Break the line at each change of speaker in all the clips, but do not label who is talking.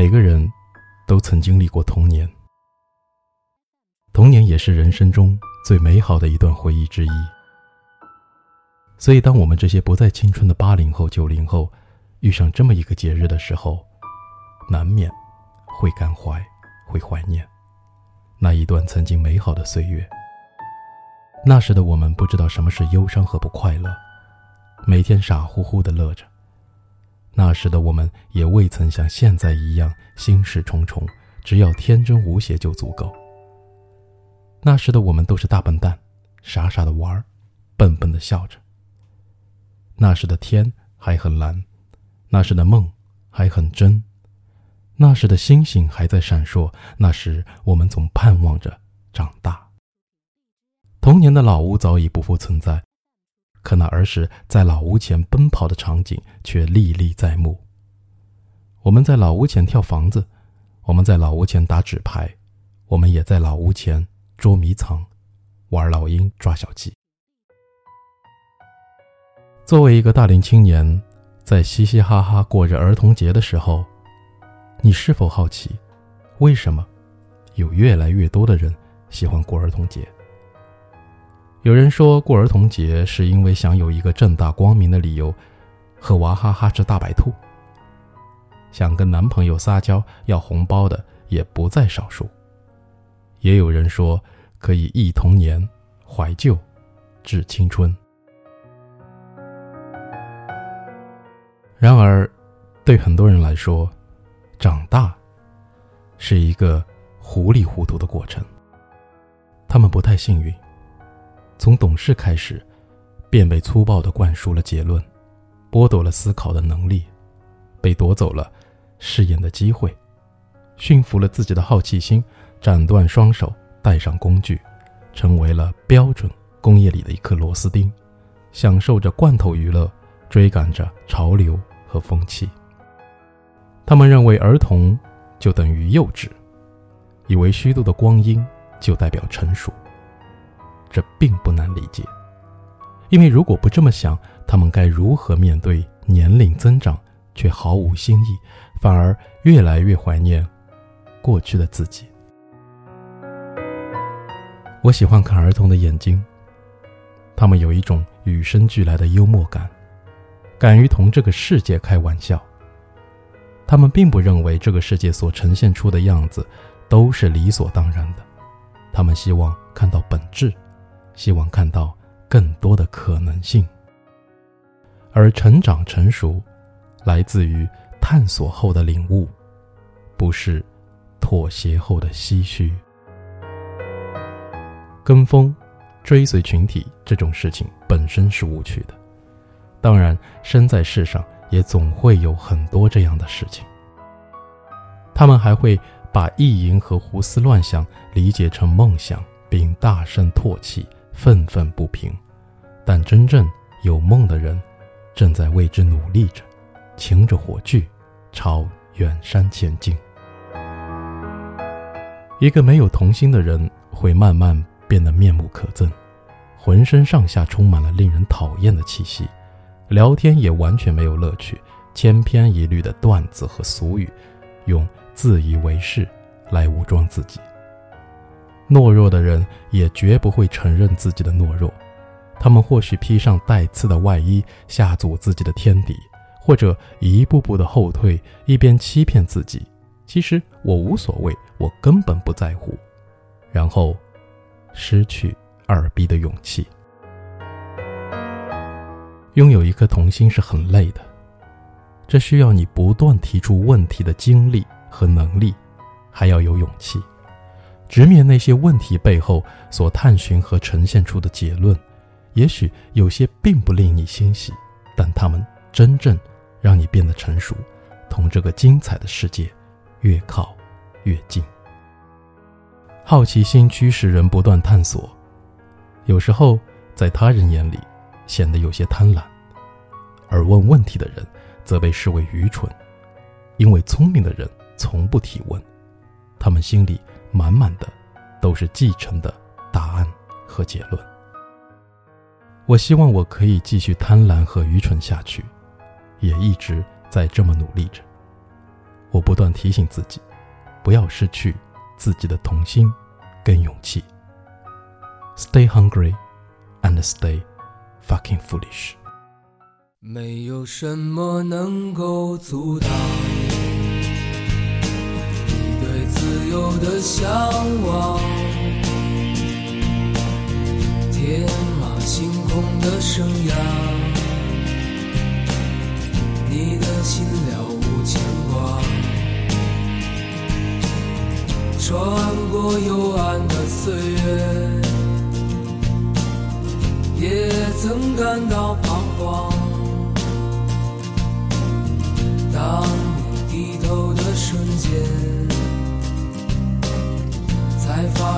每个人都曾经历过童年，童年也是人生中最美好的一段回忆之一。所以，当我们这些不再青春的八零后、九零后遇上这么一个节日的时候，难免会感怀，会怀念那一段曾经美好的岁月。那时的我们不知道什么是忧伤和不快乐，每天傻乎乎的乐着。那时的我们也未曾像现在一样心事重重，只要天真无邪就足够。那时的我们都是大笨蛋，傻傻的玩，笨笨的笑着。那时的天还很蓝，那时的梦还很真，那时的星星还在闪烁。那时我们总盼望着长大。童年的老屋早已不复存在，可那儿时在老屋前奔跑的场景却历历在目。我们在老屋前跳房子，我们在老屋前打纸牌，我们也在老屋前捉迷藏，玩老鹰抓小鸡。作为一个大龄青年，在嘻嘻哈哈过着儿童节的时候，你是否好奇，为什么有越来越多的人喜欢过儿童节？有人说过儿童节是因为想有一个正大光明的理由，和娃哈哈吃大白兔。想跟男朋友撒娇要红包的也不在少数。也有人说可以忆童年、怀旧、致青春。然而，对很多人来说，长大是一个糊里糊涂的过程。他们不太幸运。从懂事开始，便被粗暴地灌输了结论，剥夺了思考的能力，被夺走了试验的机会，驯服了自己的好奇心，斩断双手，带上工具，成为了标准工业里的一颗螺丝钉，享受着罐头娱乐，追赶着潮流和风气。他们认为儿童就等于幼稚，以为虚度的光阴就代表成熟。这并不难理解，因为如果不这么想，他们该如何面对年龄增长却毫无新意，反而越来越怀念过去的自己？我喜欢看儿童的眼睛，他们有一种与生俱来的幽默感，敢于同这个世界开玩笑。他们并不认为这个世界所呈现出的样子都是理所当然的，他们希望看到本质。希望看到更多的可能性，而成长成熟，来自于探索后的领悟，不是妥协后的唏嘘。跟风、追随群体这种事情本身是无趣的，当然，生在世上也总会有很多这样的事情。他们还会把意淫和胡思乱想理解成梦想，并大声唾弃。愤愤不平，但真正有梦的人，正在为之努力着，擎着火炬，朝远山前进。一个没有童心的人，会慢慢变得面目可憎，浑身上下充满了令人讨厌的气息，聊天也完全没有乐趣，千篇一律的段子和俗语，用自以为是来武装自己。懦弱的人也绝不会承认自己的懦弱，他们或许披上带刺的外衣，吓阻自己的天敌，或者一步步的后退，一边欺骗自己：“其实我无所谓，我根本不在乎。”然后，失去二逼的勇气。拥有一颗童心是很累的，这需要你不断提出问题的精力和能力，还要有勇气。直面那些问题背后所探寻和呈现出的结论，也许有些并不令你欣喜，但他们真正让你变得成熟，同这个精彩的世界越靠越近。好奇心驱使人不断探索，有时候在他人眼里显得有些贪婪，而问问题的人则被视为愚蠢，因为聪明的人从不提问，他们心里。满满的都是继承的答案和结论。我希望我可以继续贪婪和愚蠢下去，也一直在这么努力着。我不断提醒自己，不要失去自己的童心跟勇气。Stay hungry and stay fucking foolish。
没有什么能够阻挡有的向往，天马行空的生涯，你的心了无牵挂，穿过幽暗的岁月。也曾感到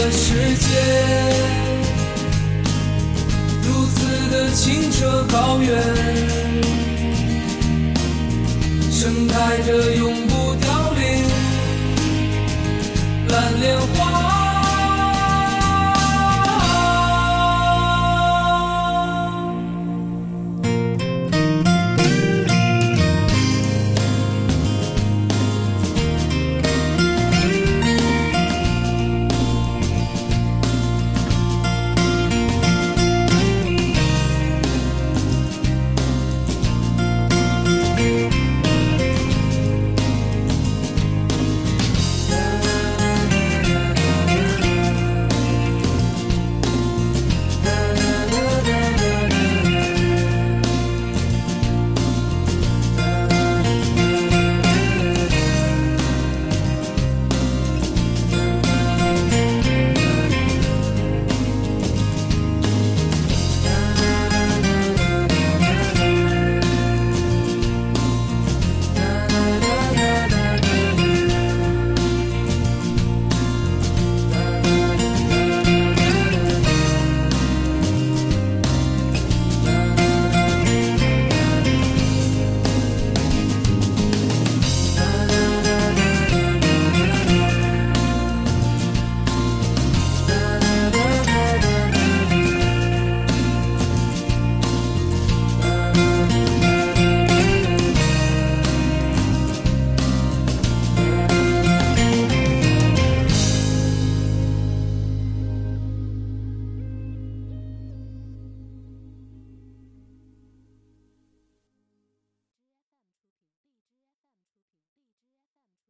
的世界，如此的清澈高远，盛开着永不凋零蓝莲花。